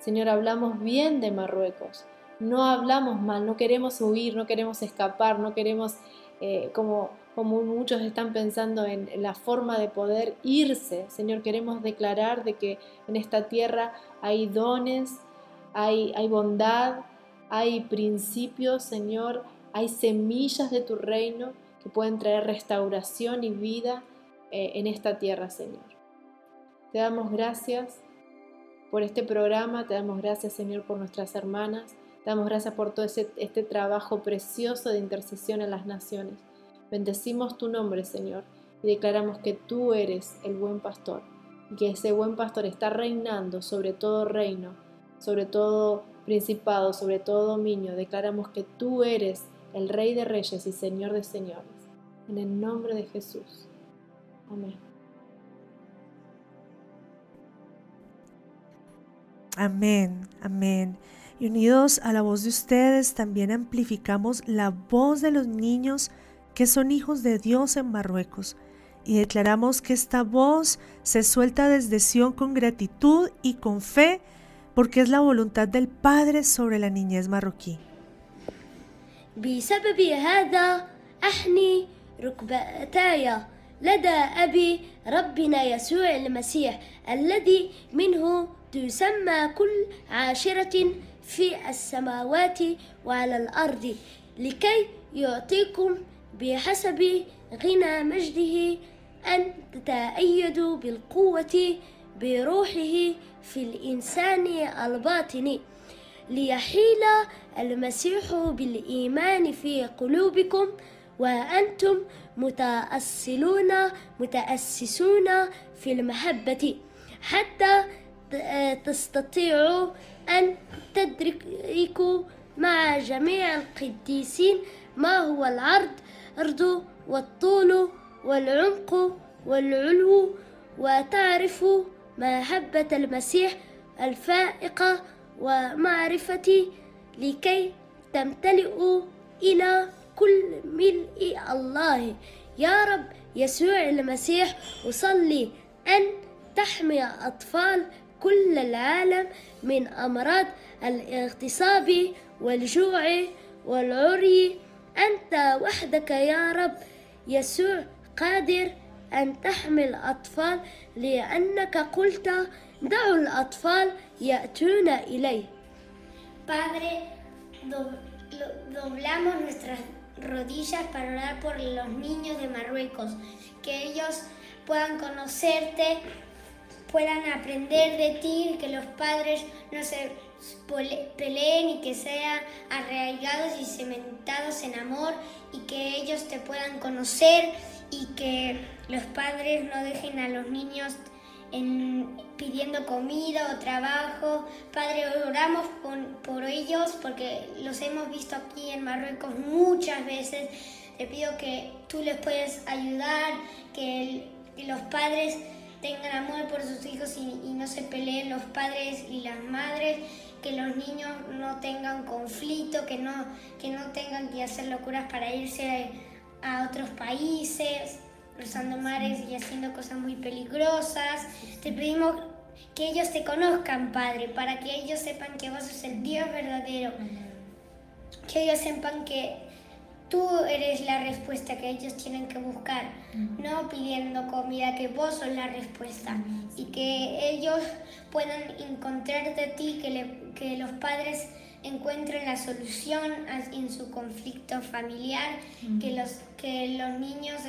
Señor, hablamos bien de Marruecos, no hablamos mal, no queremos huir, no queremos escapar, no queremos, eh, como, muchos están pensando en, la forma de poder irse. Señor, queremos declarar de que en esta tierra hay dones, hay, hay bondad, hay principios, Señor, hay semillas de tu reino que pueden traer restauración y vida eh, en esta tierra, Señor. Te damos gracias por este programa, te damos gracias, Señor, por nuestras hermanas, te damos gracias por todo este trabajo precioso de intercesión en las naciones. Bendecimos tu nombre, Señor, y declaramos que tú eres el buen pastor, y que ese buen pastor está reinando sobre todo reino, sobre todo principado, sobre todo dominio. Declaramos que tú eres el Rey de Reyes y Señor de Señores. En el nombre de Jesús. Amén. Amén, amén. Y unidos a la voz de ustedes, también amplificamos la voz de los niños que son hijos de Dios en Marruecos. Y declaramos que esta voz se suelta desde Sión con gratitud y con fe, porque es la voluntad del Padre sobre la niñez marroquí. لدى أبي ربنا يسوع المسيح الذي منه تسمى كل عاشرة في السماوات وعلى الأرض لكي يعطيكم بحسب غنى مجده أن تتأيدوا بالقوة بروحه في الإنسان الباطن ليحيل المسيح بالإيمان في قلوبكم وأنتم متأصلون متأسسون في المحبة حتى تستطيعوا أن تدركوا مع جميع القديسين ما هو العرض أرض والطول والعمق والعلو وتعرفوا محبة المسيح الفائقة ومعرفتي لكي تمتلئوا إلى كل ملء الله. يا رب يسوع المسيح أصلي أن تحمي أطفال كل العالم من أمراض الاغتصاب والجوع والعري. أنت وحدك يا رب يسوع قادر أن تحمي الأطفال لأنك قلت دعوا الأطفال يأتون إليه. Padre, doblamos nuestras rodillas para orar por los niños de Marruecos, que ellos puedan conocerte, puedan aprender de ti, que los padres no se peleen y que sean arraigados y cementados en amor y que ellos te puedan conocer y que los padres no dejen a los niños pidiendo comida o trabajo. Padre, oramos por, ellos porque los hemos visto aquí en Marruecos muchas veces. Te pido que tú les puedas ayudar, que, los padres tengan amor por sus hijos y, no se peleen los padres y las madres, que los niños no tengan conflicto, que no, que no tengan que hacer locuras para irse a, otros países, cruzando mares y haciendo cosas muy peligrosas. Te pedimos que ellos te conozcan, Padre, para que ellos sepan que vos sos el Dios verdadero, que ellos sepan que tú eres la respuesta que ellos tienen que buscar, no pidiendo comida, que vos sos la respuesta y que ellos puedan encontrar de ti, que, que los padres encuentren la solución en su conflicto familiar, que, los, que los niños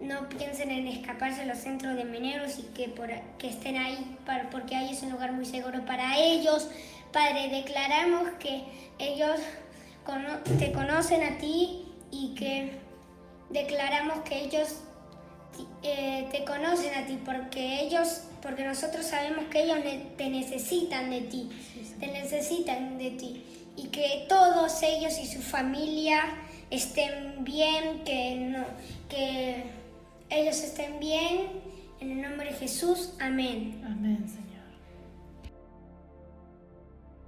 no piensen en escaparse a los centros de mineros y que, por, que estén ahí para, porque ahí es un lugar muy seguro para ellos. Padre, declaramos que ellos te conocen a ti y que declaramos que ellos eh, te conocen a ti porque ellos, porque nosotros sabemos que ellos te necesitan de ti, te necesitan de ti y que todos ellos y su familia estén bien, que no, que ellos estén bien. En el nombre de Jesús, amén. Amén, Señor.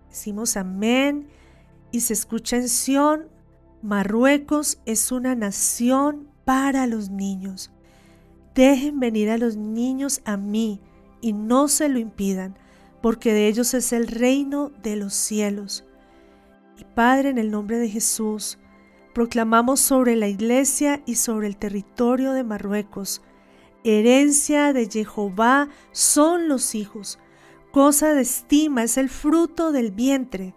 Decimos amén y se escucha en Sión Marruecos es una nación para los niños. Dejen venir a los niños a mí y no se lo impidan, porque de ellos es el reino de los cielos. Y Padre, en el nombre de Jesús, proclamamos sobre la iglesia y sobre el territorio de Marruecos, herencia de Jehová son los hijos, cosa de estima es el fruto del vientre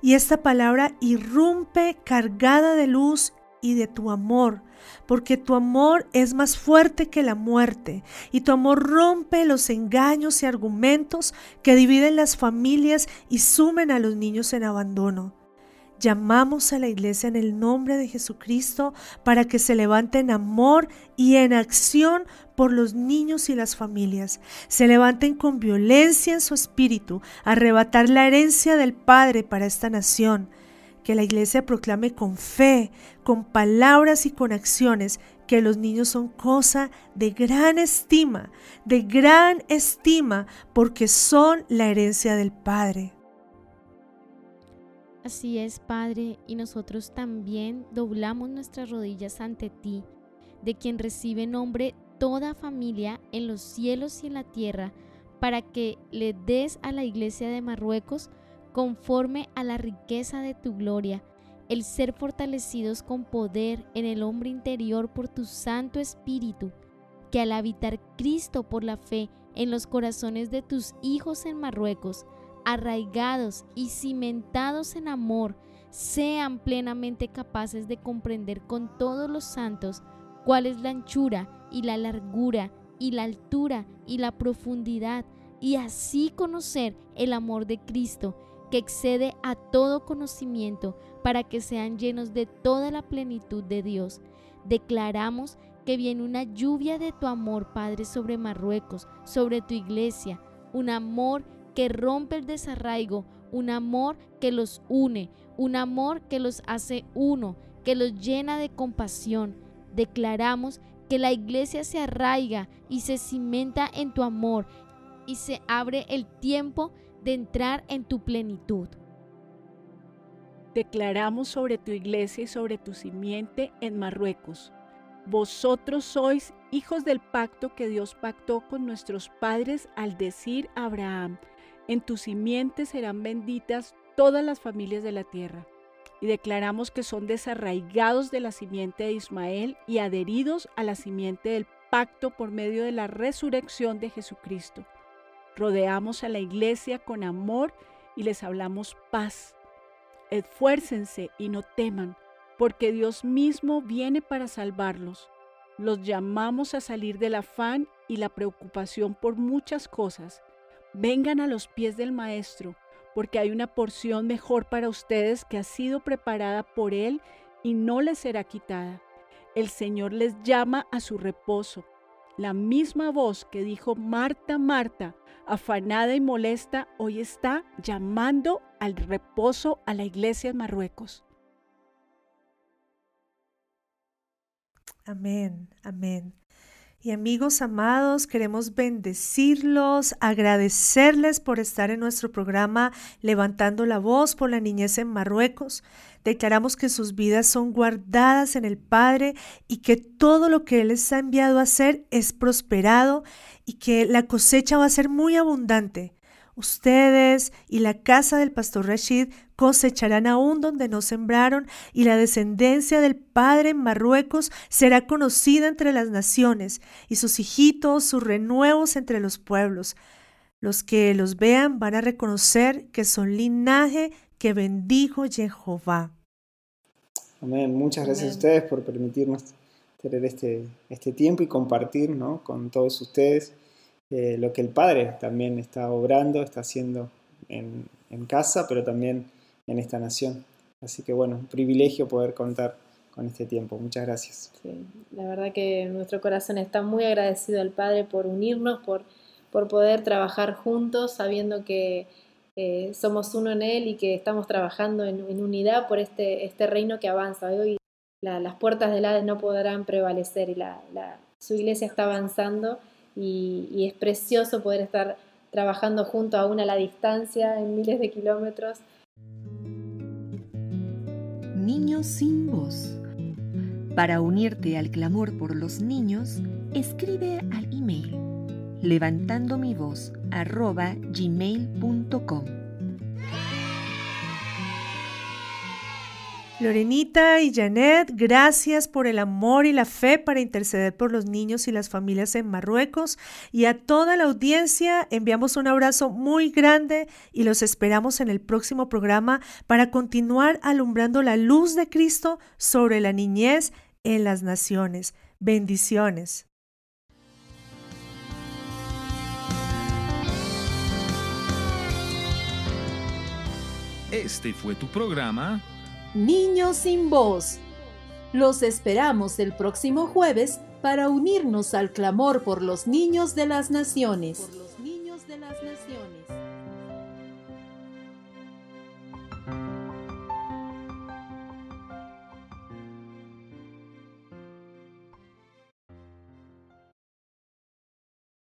y esta palabra irrumpe cargada de luz y de tu amor, porque tu amor es más fuerte que la muerte, y tu amor rompe los engaños y argumentos que dividen las familias y sumen a los niños en abandono. Llamamos a la iglesia en el nombre de Jesucristo para que se levante en amor y en acción por los niños y las familias. Se levanten con violencia en su espíritu, arrebatar la herencia del Padre para esta nación. Que la iglesia proclame con fe, con palabras y con acciones que los niños son cosa de gran estima, de gran estima, porque son la herencia del Padre. Así es, Padre, y nosotros también doblamos nuestras rodillas ante ti, de quien recibe nombre toda familia en los cielos y en la tierra, para que le des a la iglesia de Marruecos, conforme a la riqueza de tu gloria, el ser fortalecidos con poder en el hombre interior por tu Santo Espíritu, que al habitar Cristo por la fe en los corazones de tus hijos en Marruecos, arraigados y cimentados en amor, sean plenamente capaces de comprender con todos los santos cuál es la anchura y la largura y la altura y la profundidad, y así conocer el amor de Cristo, que excede a todo conocimiento, para que sean llenos de toda la plenitud de Dios. Declaramos que viene una lluvia de tu amor, Padre, sobre Marruecos, sobre tu iglesia, un amor que rompe el desarraigo, un amor que los une, un amor que los hace uno, que los llena de compasión. Declaramos que la iglesia se arraiga y se cimenta en tu amor y se abre el tiempo de entrar en tu plenitud. Declaramos sobre tu iglesia y sobre tu simiente en Marruecos. Vosotros sois hijos del pacto que Dios pactó con nuestros padres al decir a Abraham, en tu simiente serán benditas todas las familias de la tierra. Y declaramos que son desarraigados de la simiente de Ismael y adheridos a la simiente del pacto por medio de la resurrección de Jesucristo. Rodeamos a la iglesia con amor y les hablamos paz. Esfuércense y no teman, porque Dios mismo viene para salvarlos. Los llamamos a salir del afán y la preocupación por muchas cosas Vengan a los pies del Maestro, porque hay una porción mejor para ustedes que ha sido preparada por Él y no les será quitada. El Señor les llama a su reposo. La misma voz que dijo Marta, Marta, afanada y molesta, hoy está llamando al reposo a la iglesia en Marruecos. Amén, amén. Y amigos amados, queremos bendecirlos, agradecerles por estar en nuestro programa Levantando la Voz por la Niñez en Marruecos. Declaramos que sus vidas son guardadas en el Padre y que todo lo que Él les ha enviado a hacer es prosperado y que la cosecha va a ser muy abundante. Ustedes y la casa del pastor Rashid cosecharán aún donde no sembraron, y la descendencia del Padre en Marruecos será conocida entre las naciones, y sus hijitos, sus renuevos entre los pueblos. Los que los vean van a reconocer que son linaje que bendijo Jehová. Amén. Muchas gracias a ustedes por permitirnos tener este, este tiempo y compartir ¿no? con todos ustedes. Eh, lo que el Padre también está obrando, está haciendo en, casa, pero también en esta nación. Así que bueno, un privilegio poder contar con este tiempo. Muchas gracias. la verdad que nuestro corazón está muy agradecido al Padre por unirnos, por, por poder trabajar juntos, sabiendo que eh, somos uno en Él y que estamos trabajando en, unidad por este, este reino que avanza. Hoy las puertas del Hades no podrán prevalecer y la, su iglesia está avanzando y, es precioso poder estar trabajando junto aún a la distancia en miles de kilómetros. Niños sin voz. Para unirte al clamor por los niños, escribe al email levantando mi voz. Lorenita y Janet, gracias por el amor y la fe para interceder por los niños y las familias en Marruecos. Y a toda la audiencia enviamos un abrazo muy grande y los esperamos en el próximo programa para continuar alumbrando la luz de Cristo sobre la niñez en las naciones. Bendiciones. Este fue tu programa Niños sin voz. Los esperamos el próximo jueves para unirnos al clamor por los niños de las naciones. Por los niños de las naciones.